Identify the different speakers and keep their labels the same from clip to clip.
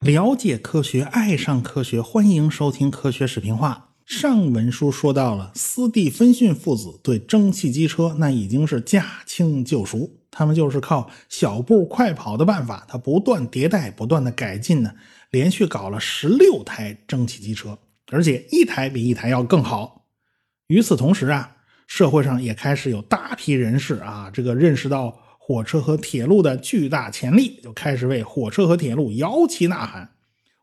Speaker 1: 了解科学，爱上科学，欢迎收听科学视频化。上文书说到了斯蒂芬逊父子对蒸汽机车那已经是驾轻就熟，他们就是靠小步快跑的办法，他不断迭代，不断的改进呢，连续搞了十六台蒸汽机车，而且一台比一台要更好。与此同时啊，社会上也开始有大批人士啊，这个认识到。火车和铁路的巨大潜力，就开始为火车和铁路摇旗呐喊。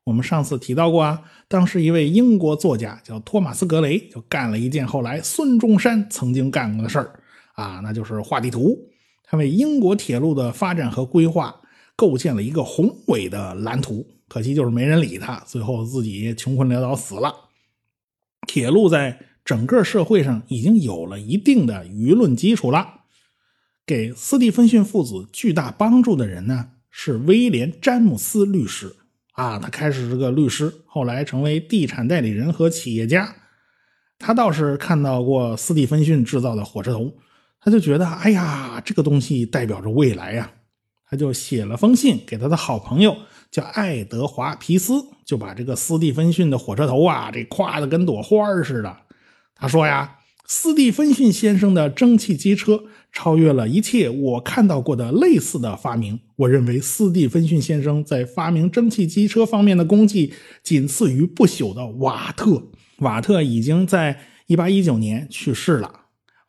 Speaker 1: 我们上次提到过啊，当时一位英国作家叫托马斯·格雷，就干了一件后来孙中山曾经干过的事儿啊，那就是画地图。他为英国铁路的发展和规划构建了一个宏伟的蓝图，可惜就是没人理他，最后自己穷困潦倒死了。铁路在整个社会上已经有了一定的舆论基础了。给斯蒂芬逊父子巨大帮助的人呢，是威廉·詹姆斯律师啊。他开始是个律师，后来成为地产代理人和企业家。他倒是看到过斯蒂芬逊制造的火车头，他就觉得，哎呀，这个东西代表着未来呀。他就写了封信给他的好朋友，叫爱德华·皮斯，就把这个斯蒂芬逊的火车头啊，这夸的跟朵花似的。他说呀。斯蒂芬逊先生的蒸汽机车超越了一切我看到过的类似的发明。我认为斯蒂芬逊先生在发明蒸汽机车方面的功绩仅次于不朽的瓦特。瓦特已经在1819年去世了。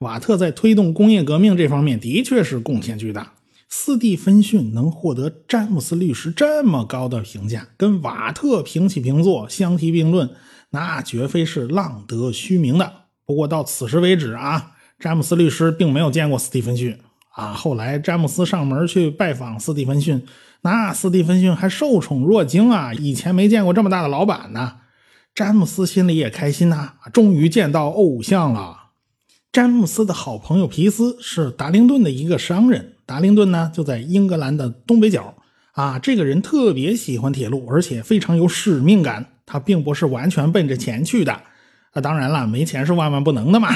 Speaker 1: 瓦特在推动工业革命这方面的确是贡献巨大。斯蒂芬逊能获得詹姆斯律师这么高的评价，跟瓦特平起平坐、相提并论，那绝非是浪得虚名的。不过到此时为止啊，詹姆斯律师并没有见过斯蒂芬逊啊。后来詹姆斯上门去拜访斯蒂芬逊，那斯蒂芬逊还受宠若惊啊，以前没见过这么大的老板呢。詹姆斯心里也开心呐，终于见到偶像了。詹姆斯的好朋友皮斯是达灵顿的一个商人，达灵顿呢就在英格兰的东北角啊。这个人特别喜欢铁路，而且非常有使命感，他并不是完全奔着钱去的。那当然了，没钱是万万不能的嘛。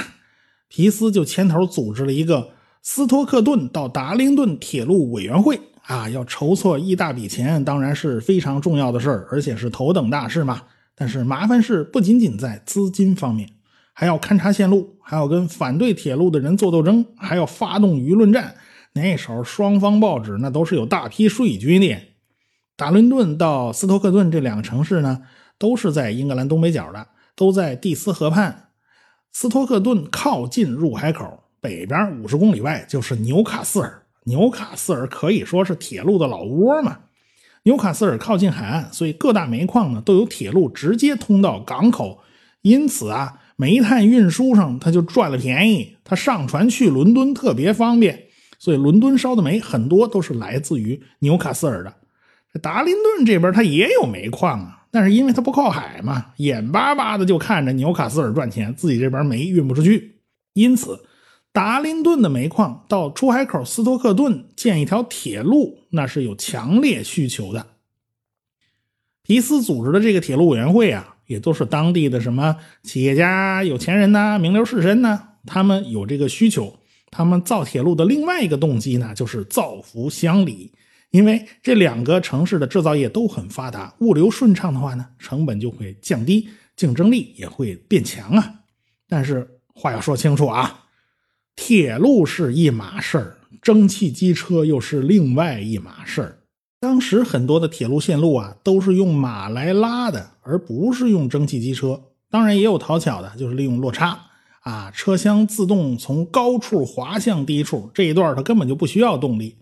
Speaker 1: 皮斯就牵头组织了一个斯托克顿到达灵顿铁路委员会啊，要筹措一大笔钱，当然是非常重要的事儿，而且是头等大事嘛。但是麻烦事不仅仅在资金方面，还要勘察线路，还要跟反对铁路的人做斗争，还要发动舆论战。那时候双方报纸那都是有大批税军的。达伦顿到斯托克顿这两个城市呢，都是在英格兰东北角的。都在蒂斯河畔，斯托克顿靠近入海口，北边五十公里外就是纽卡斯尔。纽卡斯尔可以说是铁路的老窝嘛。纽卡斯尔靠近海岸，所以各大煤矿呢都有铁路直接通到港口，因此啊，煤炭运输上它就赚了便宜。它上船去伦敦特别方便，所以伦敦烧的煤很多都是来自于纽卡斯尔的。达林顿这边它也有煤矿啊。但是因为它不靠海嘛，眼巴巴的就看着纽卡斯尔赚钱，自己这边煤运不出去，因此达林顿的煤矿到出海口斯托克顿建一条铁路，那是有强烈需求的。皮斯组织的这个铁路委员会啊，也都是当地的什么企业家、有钱人呐、名流士绅呐，他们有这个需求，他们造铁路的另外一个动机呢，就是造福乡里。因为这两个城市的制造业都很发达，物流顺畅的话呢，成本就会降低，竞争力也会变强啊。但是话要说清楚啊，铁路是一码事儿，蒸汽机车又是另外一码事儿。当时很多的铁路线路啊，都是用马来拉的，而不是用蒸汽机车。当然也有讨巧的，就是利用落差啊，车厢自动从高处滑向低处，这一段它根本就不需要动力。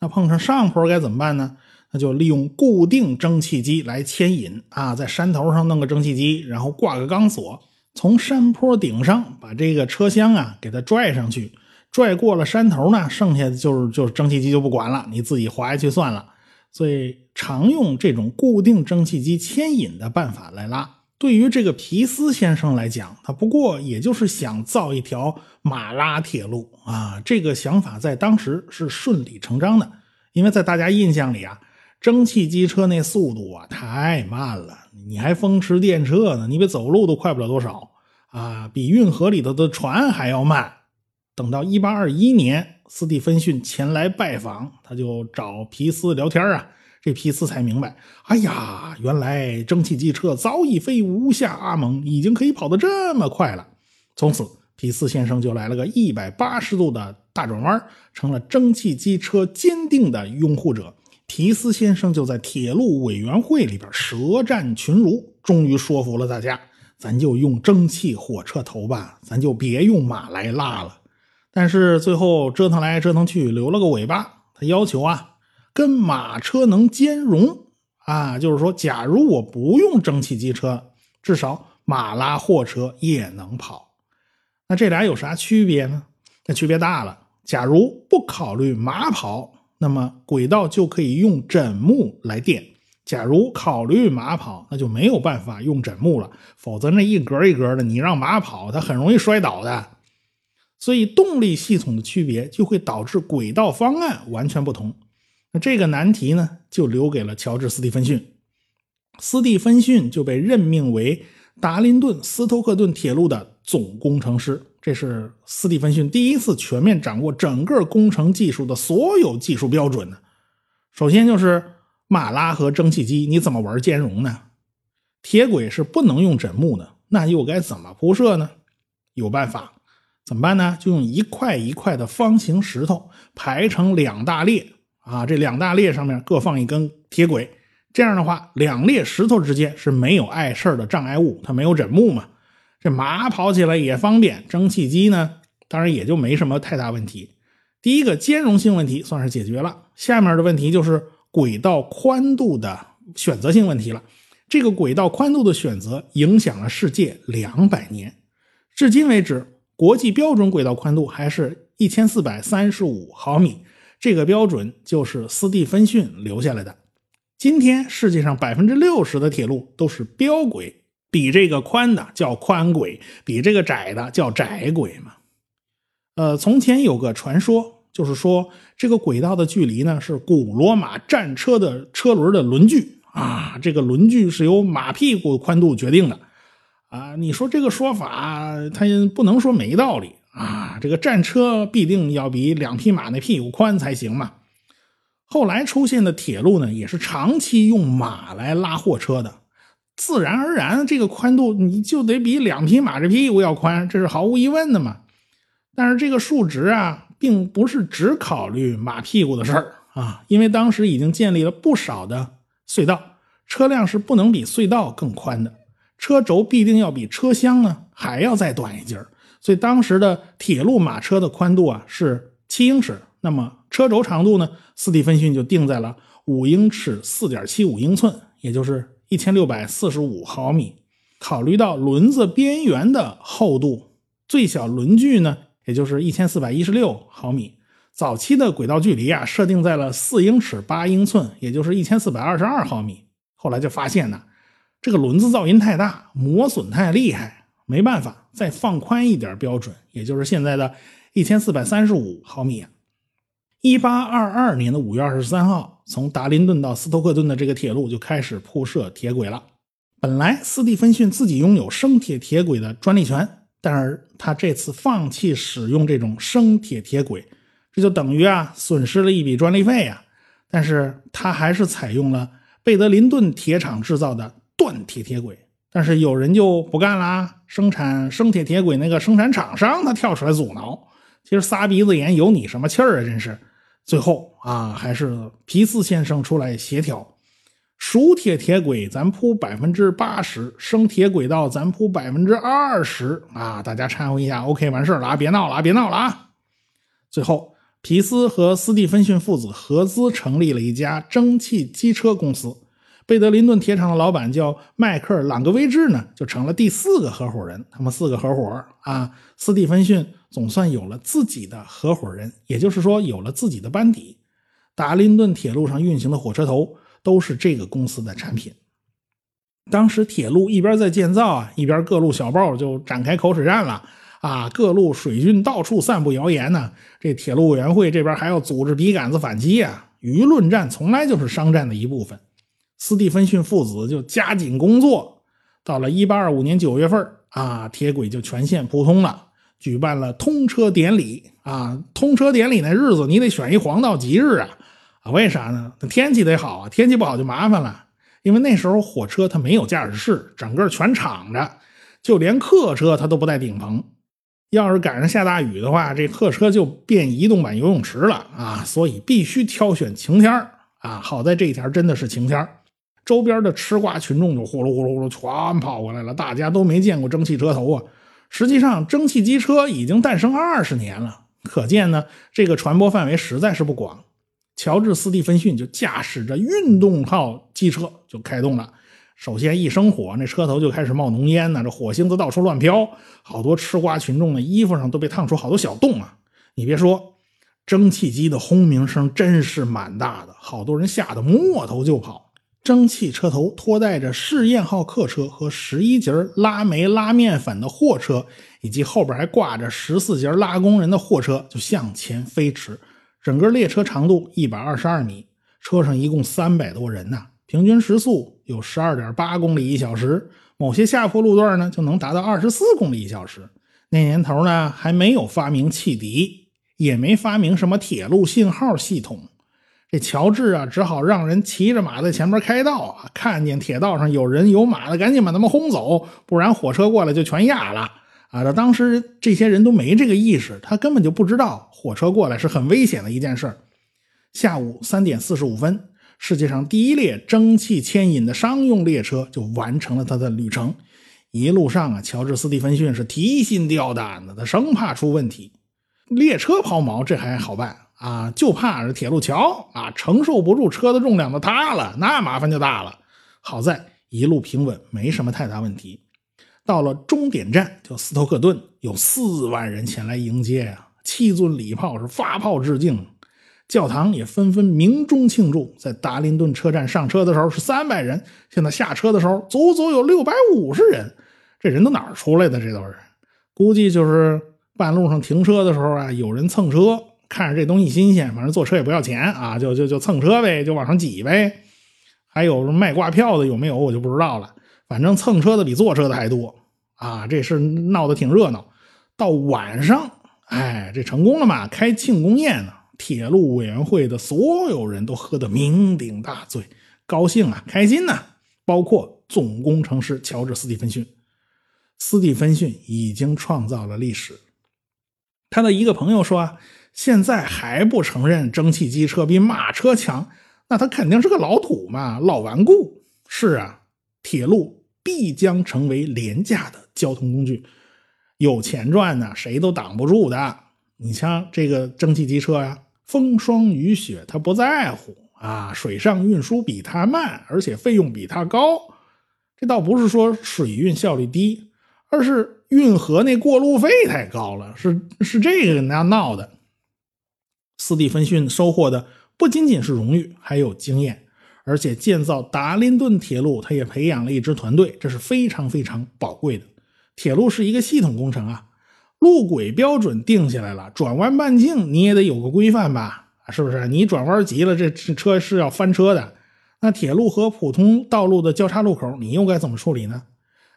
Speaker 1: 那碰上上坡该怎么办呢？那就利用固定蒸汽机来牵引啊，在山头上弄个蒸汽机，然后挂个钢索，从山坡顶上把这个车厢啊给它拽上去，拽过了山头呢，剩下的就是就是蒸汽机就不管了，你自己滑下去算了。所以常用这种固定蒸汽机牵引的办法来拉。对于这个皮斯先生来讲，他不过也就是想造一条马拉铁路啊。这个想法在当时是顺理成章的，因为在大家印象里啊，蒸汽机车那速度啊太慢了，你还风驰电掣呢，你比走路都快不了多少啊，比运河里头的船还要慢。等到1821年，斯蒂芬逊前来拜访，他就找皮斯聊天啊。这皮斯才明白，哎呀，原来蒸汽机车早已非无下阿蒙，已经可以跑得这么快了。从此，皮斯先生就来了个一百八十度的大转弯，成了蒸汽机车坚定的拥护者。皮斯先生就在铁路委员会里边舌战群儒，终于说服了大家，咱就用蒸汽火车头吧，咱就别用马来拉了。但是最后折腾来折腾去，留了个尾巴，他要求啊。跟马车能兼容啊，就是说，假如我不用蒸汽机车，至少马拉货车也能跑。那这俩有啥区别呢？那区别大了。假如不考虑马跑，那么轨道就可以用枕木来垫；假如考虑马跑，那就没有办法用枕木了。否则那一格一格的，你让马跑，它很容易摔倒的。所以动力系统的区别就会导致轨道方案完全不同。那这个难题呢，就留给了乔治·斯蒂芬逊。斯蒂芬逊就被任命为达林顿斯托克顿铁路的总工程师。这是斯蒂芬逊第一次全面掌握整个工程技术的所有技术标准呢。首先就是马拉和蒸汽机，你怎么玩兼容呢？铁轨是不能用枕木的，那又该怎么铺设呢？有办法，怎么办呢？就用一块一块的方形石头排成两大列。啊，这两大列上面各放一根铁轨，这样的话，两列石头之间是没有碍事的障碍物，它没有枕木嘛。这马跑起来也方便，蒸汽机呢，当然也就没什么太大问题。第一个兼容性问题算是解决了，下面的问题就是轨道宽度的选择性问题了。这个轨道宽度的选择影响了世界两百年，至今为止，国际标准轨道宽度还是一千四百三十五毫米。这个标准就是斯蒂芬逊留下来的。今天世界上百分之六十的铁路都是标轨，比这个宽的叫宽轨，比这个窄的叫窄轨嘛。呃，从前有个传说，就是说这个轨道的距离呢是古罗马战车的车轮的轮距啊，这个轮距是由马屁股宽度决定的啊。你说这个说法，它不能说没道理。啊，这个战车必定要比两匹马那屁股宽才行嘛。后来出现的铁路呢，也是长期用马来拉货车的，自然而然这个宽度你就得比两匹马这屁股要宽，这是毫无疑问的嘛。但是这个数值啊，并不是只考虑马屁股的事儿啊，因为当时已经建立了不少的隧道，车辆是不能比隧道更宽的，车轴必定要比车厢呢还要再短一截儿。所以当时的铁路马车的宽度啊是七英尺，那么车轴长度呢，斯蒂芬逊就定在了五英尺四点七五英寸，也就是一千六百四十五毫米。考虑到轮子边缘的厚度，最小轮距呢，也就是一千四百一十六毫米。早期的轨道距离啊，设定在了四英尺八英寸，也就是一千四百二十二毫米。后来就发现呢，这个轮子噪音太大，磨损太厉害。没办法，再放宽一点标准，也就是现在的一千四百三十五毫米。一八二二年的五月二十三号，从达林顿到斯托克顿的这个铁路就开始铺设铁轨了。本来斯蒂芬逊自己拥有生铁铁轨的专利权，但是他这次放弃使用这种生铁铁轨，这就等于啊损失了一笔专利费啊。但是他还是采用了贝德林顿铁厂制造的锻铁铁轨。但是有人就不干啦，生产生铁铁轨那个生产厂商他跳出来阻挠，其实撒鼻子眼有你什么气儿啊？真是，最后啊还是皮斯先生出来协调，熟铁铁轨咱铺百分之八十，生铁轨道咱铺百分之二十啊，大家掺和一下，OK 完事了啊，别闹了啊，别闹了啊！最后皮斯和斯蒂芬逊父子合资成立了一家蒸汽机车公司。贝德林顿铁厂的老板叫迈克尔·朗格威治呢，就成了第四个合伙人。他们四个合伙啊，斯蒂芬逊总算有了自己的合伙人，也就是说有了自己的班底。达林顿铁路上运行的火车头都是这个公司的产品。当时铁路一边在建造啊，一边各路小报就展开口水战了啊，各路水军到处散布谣言呢。这铁路委员会这边还要组织笔杆子反击啊，舆论战从来就是商战的一部分。斯蒂芬逊父子就加紧工作，到了一八二五年九月份啊，铁轨就全线铺通了。举办了通车典礼啊。通车典礼那日子，你得选一黄道吉日啊啊！为啥呢？天气得好啊，天气不好就麻烦了。因为那时候火车它没有驾驶室，整个全敞着，就连客车它都不带顶棚。要是赶上下大雨的话，这客车就变移动版游泳池了啊！所以必须挑选晴天啊。好在这一天真的是晴天周边的吃瓜群众就呼噜呼噜呼噜全跑过来了。大家都没见过蒸汽车头啊！实际上，蒸汽机车已经诞生二十年了，可见呢，这个传播范围实在是不广。乔治·斯蒂芬逊就驾驶着运动号机车就开动了。首先一生火，那车头就开始冒浓烟呢，这火星子到处乱飘，好多吃瓜群众的衣服上都被烫出好多小洞啊！你别说，蒸汽机的轰鸣声真是蛮大的，好多人吓得摸头就跑。蒸汽车头拖带着试验号客车和十一节拉煤拉面粉的货车，以及后边还挂着十四节拉工人的货车，就向前飞驰。整个列车长度一百二十二米，车上一共三百多人呐，平均时速有十二点八公里一小时，某些下坡路段呢就能达到二十四公里一小时。那年头呢还没有发明汽笛，也没发明什么铁路信号系统，这乔治啊只好让人骑着马在前面开道啊，看见铁道上有人有马的，赶紧把他们轰走，不然火车过来就全压了。啊，他当时这些人都没这个意识，他根本就不知道火车过来是很危险的一件事下午三点四十五分，世界上第一列蒸汽牵引的商用列车就完成了它的旅程。一路上啊，乔治·斯蒂芬逊是提心吊胆的，他生怕出问题。列车抛锚这还好办啊，就怕是铁路桥啊承受不住车的重量的塌了，那麻烦就大了。好在一路平稳，没什么太大问题。到了终点站，就斯托克顿，有四万人前来迎接啊，七尊礼炮是发炮致敬，教堂也纷纷鸣钟庆祝。在达林顿车站上车的时候是三百人，现在下车的时候足足有六百五十人，这人都哪儿出来的？这都是，估计就是半路上停车的时候啊，有人蹭车，看着这东西新鲜，反正坐车也不要钱啊，就就就蹭车呗，就往上挤呗。还有卖挂票的有没有？我就不知道了，反正蹭车的比坐车的还多。啊，这事闹得挺热闹。到晚上，哎，这成功了嘛？开庆功宴呢，铁路委员会的所有人都喝得酩酊大醉，高兴啊，开心呐。包括总工程师乔治·斯蒂芬逊。斯蒂芬逊已经创造了历史。他的一个朋友说：“现在还不承认蒸汽机车比马车强，那他肯定是个老土嘛，老顽固。”是啊，铁路。必将成为廉价的交通工具，有钱赚呢，谁都挡不住的。你像这个蒸汽机车呀，风霜雨雪他不在乎啊，水上运输比它慢，而且费用比它高。这倒不是说水运效率低，而是运河那过路费太高了，是是这个人家闹的。斯蒂芬逊收获的不仅仅是荣誉，还有经验。而且建造达林顿铁路，他也培养了一支团队，这是非常非常宝贵的。铁路是一个系统工程啊，路轨标准定下来了，转弯半径你也得有个规范吧？是不是？你转弯急了，这车是要翻车的。那铁路和普通道路的交叉路口，你又该怎么处理呢？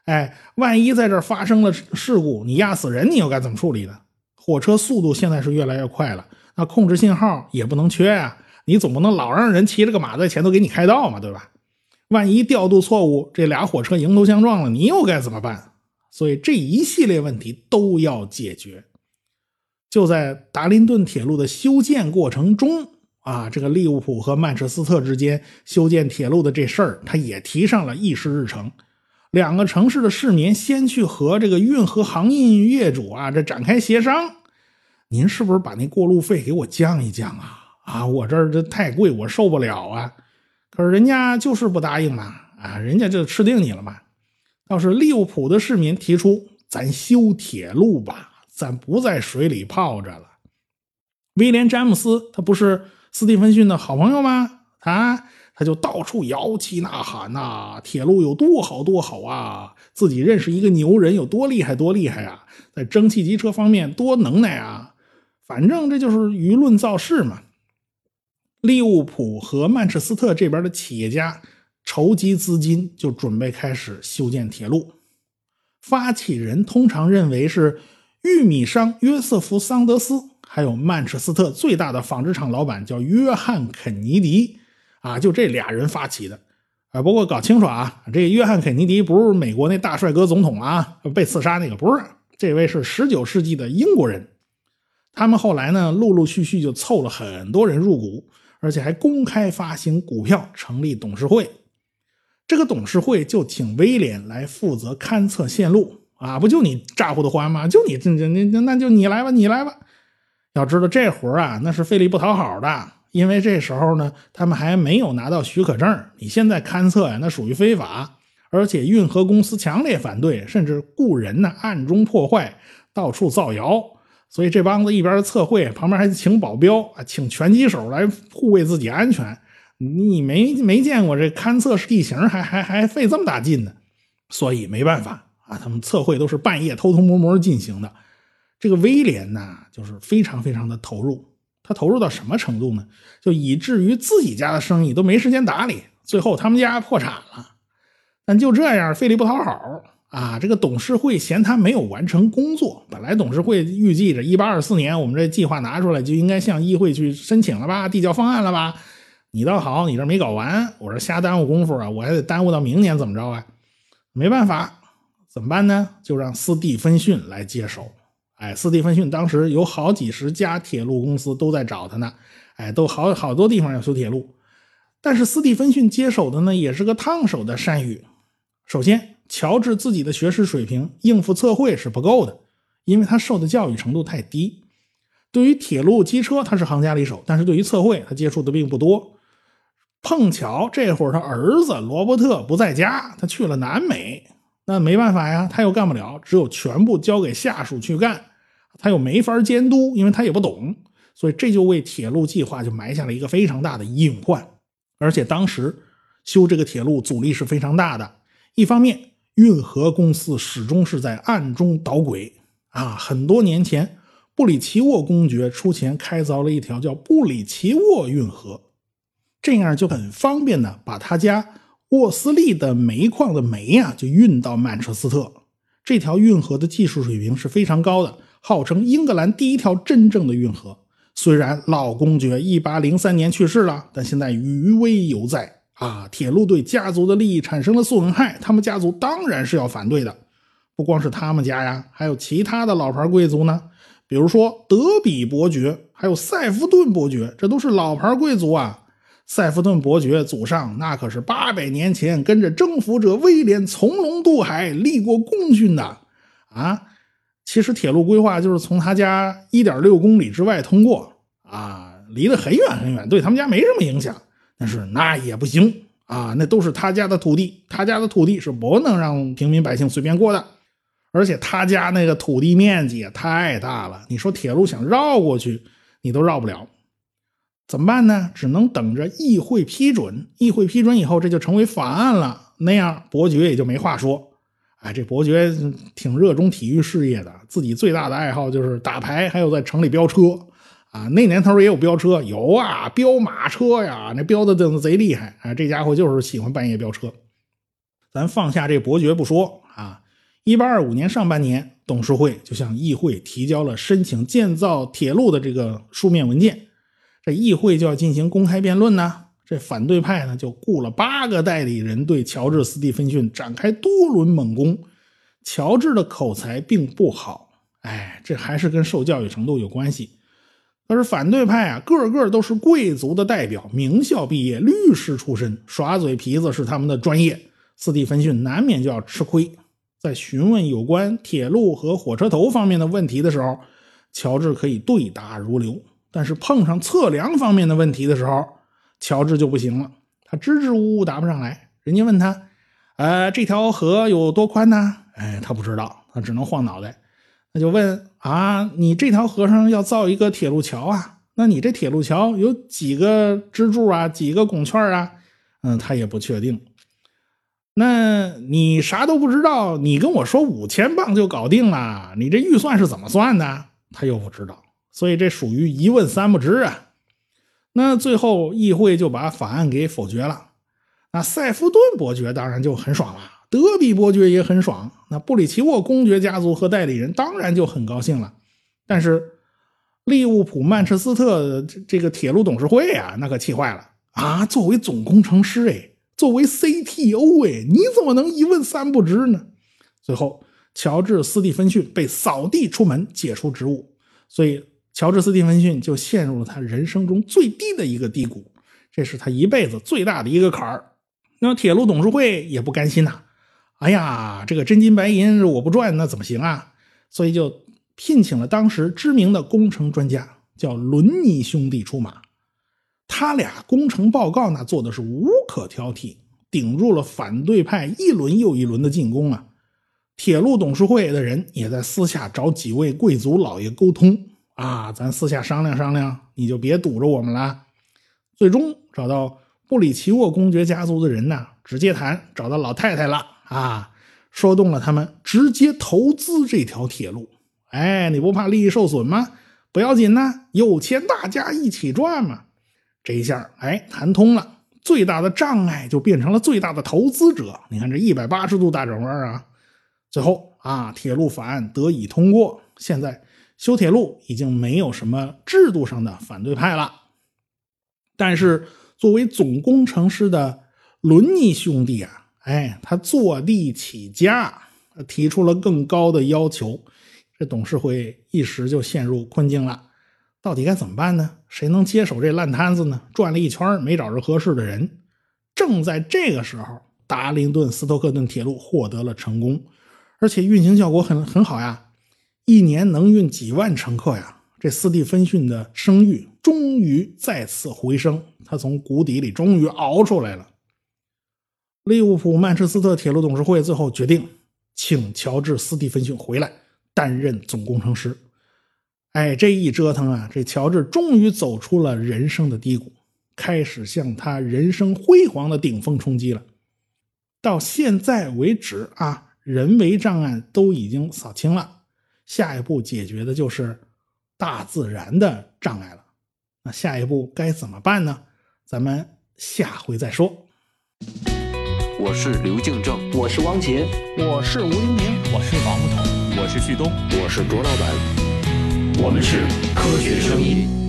Speaker 1: 哎，万一在这发生了事故，你压死人，你又该怎么处理呢？火车速度现在是越来越快了，那控制信号也不能缺呀。你总不能老让人骑着个马在前头给你开道嘛，对吧？万一调度错误，这俩火车迎头相撞了，你又该怎么办？所以这一系列问题都要解决。就在达林顿铁路的修建过程中啊，这个利物浦和曼彻斯特之间修建铁路的这事儿，他也提上了议事日程。两个城市的市民先去和这个运河航运业主啊这展开协商，您是不是把那过路费给我降一降啊？啊，我这儿这太贵，我受不了啊！可是人家就是不答应嘛，啊，人家就吃定你了嘛。倒是利物浦的市民提出，咱修铁路吧，咱不在水里泡着了。威廉·詹姆斯他不是斯蒂芬逊的好朋友吗？啊，他就到处摇旗呐喊呐，铁路有多好多好啊，自己认识一个牛人有多厉害多厉害啊，在蒸汽机车方面多能耐啊，反正这就是舆论造势嘛。利物浦和曼彻斯特这边的企业家筹集资金，就准备开始修建铁路。发起人通常认为是玉米商约瑟夫·桑德斯，还有曼彻斯特最大的纺织厂老板叫约翰·肯尼迪，啊，就这俩人发起的。啊，不过搞清楚啊，这约翰·肯尼迪不是美国那大帅哥总统啊，被刺杀那个不是，这位是十九世纪的英国人。他们后来呢，陆陆续续就凑了很多人入股，而且还公开发行股票，成立董事会。这个董事会就请威廉来负责勘测线路啊，不就你咋呼的欢吗？就你这这那那就你来吧，你来吧。要知道这活啊，那是费力不讨好的。因为这时候呢，他们还没有拿到许可证。你现在勘测呀，那属于非法，而且运河公司强烈反对，甚至雇人呢暗中破坏，到处造谣。所以这帮子一边测绘，旁边还请保镖啊，请拳击手来护卫自己安全。你没没见过这勘测地形还还还费这么大劲呢？所以没办法啊，他们测绘都是半夜偷偷摸摸进行的。这个威廉呢，就是非常非常的投入。他投入到什么程度呢？就以至于自己家的生意都没时间打理，最后他们家破产了。但就这样费力不讨好啊！这个董事会嫌他没有完成工作。本来董事会预计着一八二四年我们这计划拿出来就应该向议会去申请了吧，递交方案了吧？你倒好，你这没搞完，我这瞎耽误功夫啊！我还得耽误到明年怎么着啊？没办法，怎么办呢？就让斯蒂芬逊来接手。哎，斯蒂芬逊当时有好几十家铁路公司都在找他呢，哎，都好好多地方要修铁路，但是斯蒂芬逊接手的呢也是个烫手的山芋。首先，乔治自己的学识水平应付测绘是不够的，因为他受的教育程度太低。对于铁路、机车他是行家里手，但是对于测绘他接触的并不多。碰巧这会儿他儿子罗伯特不在家，他去了南美，那没办法呀，他又干不了，只有全部交给下属去干。他又没法监督，因为他也不懂，所以这就为铁路计划就埋下了一个非常大的隐患。而且当时修这个铁路阻力是非常大的。一方面，运河公司始终是在暗中捣鬼啊。很多年前，布里奇沃公爵出钱开凿了一条叫布里奇沃运河，这样就很方便的把他家沃斯利的煤矿的煤呀就运到曼彻斯特。这条运河的技术水平是非常高的。号称英格兰第一条真正的运河，虽然老公爵一八零三年去世了，但现在余威犹在啊！铁路对家族的利益产生了损害，他们家族当然是要反对的。不光是他们家呀，还有其他的老牌贵族呢，比如说德比伯爵，还有塞夫顿伯爵，这都是老牌贵族啊。塞夫顿伯爵祖上那可是八百年前跟着征服者威廉从龙渡海，立过功勋的啊。其实铁路规划就是从他家一点六公里之外通过啊，离得很远很远，对他们家没什么影响。但是那也不行啊，那都是他家的土地，他家的土地是不能让平民百姓随便过的。而且他家那个土地面积也太大了，你说铁路想绕过去，你都绕不了。怎么办呢？只能等着议会批准，议会批准以后，这就成为法案了。那样伯爵也就没话说。哎，这伯爵挺热衷体育事业的，自己最大的爱好就是打牌，还有在城里飙车啊。那年头也有飙车，有啊，飙马车呀，那飙的的贼厉害啊。这家伙就是喜欢半夜飙车。咱放下这伯爵不说啊，一八二五年上半年，董事会就向议会提交了申请建造铁路的这个书面文件，这议会就要进行公开辩论呢。这反对派呢，就雇了八个代理人对乔治·斯蒂芬逊展开多轮猛攻。乔治的口才并不好，哎，这还是跟受教育程度有关系。可是反对派啊，个个都是贵族的代表，名校毕业，律师出身，耍嘴皮子是他们的专业。斯蒂芬逊难免就要吃亏。在询问有关铁路和火车头方面的问题的时候，乔治可以对答如流；但是碰上测量方面的问题的时候，乔治就不行了，他支支吾吾答不上来。人家问他：“呃，这条河有多宽呢？”哎，他不知道，他只能晃脑袋。那就问：“啊，你这条河上要造一个铁路桥啊？那你这铁路桥有几个支柱啊？几个拱圈啊？”嗯，他也不确定。那你啥都不知道，你跟我说五千磅就搞定了，你这预算是怎么算的？他又不知道，所以这属于一问三不知啊。那最后议会就把法案给否决了。那塞夫顿伯爵当然就很爽了，德比伯爵也很爽，那布里奇沃公爵家族和代理人当然就很高兴了。但是利物浦曼彻斯特这个铁路董事会啊，那可气坏了啊！作为总工程师，哎，作为 CTO，哎，你怎么能一问三不知呢？最后，乔治·斯蒂芬逊被扫地出门，解除职务。所以，乔治·斯蒂芬逊就陷入了他人生中最低的一个低谷，这是他一辈子最大的一个坎儿。那么，铁路董事会也不甘心呐，哎呀，这个真金白银我不赚，那怎么行啊？所以就。聘请了当时知名的工程专家，叫伦尼兄弟出马。他俩工程报告那做的是无可挑剔，顶住了反对派一轮又一轮的进攻啊！铁路董事会的人也在私下找几位贵族老爷沟通啊，咱私下商量商量，你就别堵着我们了。最终找到布里奇沃公爵家族的人呢，直接谈，找到老太太了啊，说动了他们直接投资这条铁路。哎，你不怕利益受损吗？不要紧呐，有钱大家一起赚嘛。这一下，哎，谈通了，最大的障碍就变成了最大的投资者。你看这一百八十度大转弯啊！最后啊，铁路法案得以通过，现在修铁路已经没有什么制度上的反对派了。但是，作为总工程师的伦尼兄弟啊，哎，他坐地起价，提出了更高的要求。这董事会一时就陷入困境了，到底该怎么办呢？谁能接手这烂摊子呢？转了一圈没找着合适的人。正在这个时候，达灵顿斯托克顿铁路获得了成功，而且运行效果很很好呀，一年能运几万乘客呀。这斯蒂芬逊的声誉终于再次回升，他从谷底里终于熬出来了。利物浦曼彻斯特铁路董事会最后决定请乔治斯蒂芬逊回来。担任总工程师，哎，这一折腾啊，这乔治终于走出了人生的低谷，开始向他人生辉煌的顶峰冲击了。到现在为止啊，人为障碍都已经扫清了，下一步解决的就是大自然的障碍了。那下一步该怎么办呢？咱们下回再说。
Speaker 2: 我是刘敬正，
Speaker 3: 我是汪杰，
Speaker 4: 我是吴英明，
Speaker 5: 我是王木头。
Speaker 6: 我是旭东，
Speaker 7: 我是卓老板，
Speaker 8: 我们是科学声音。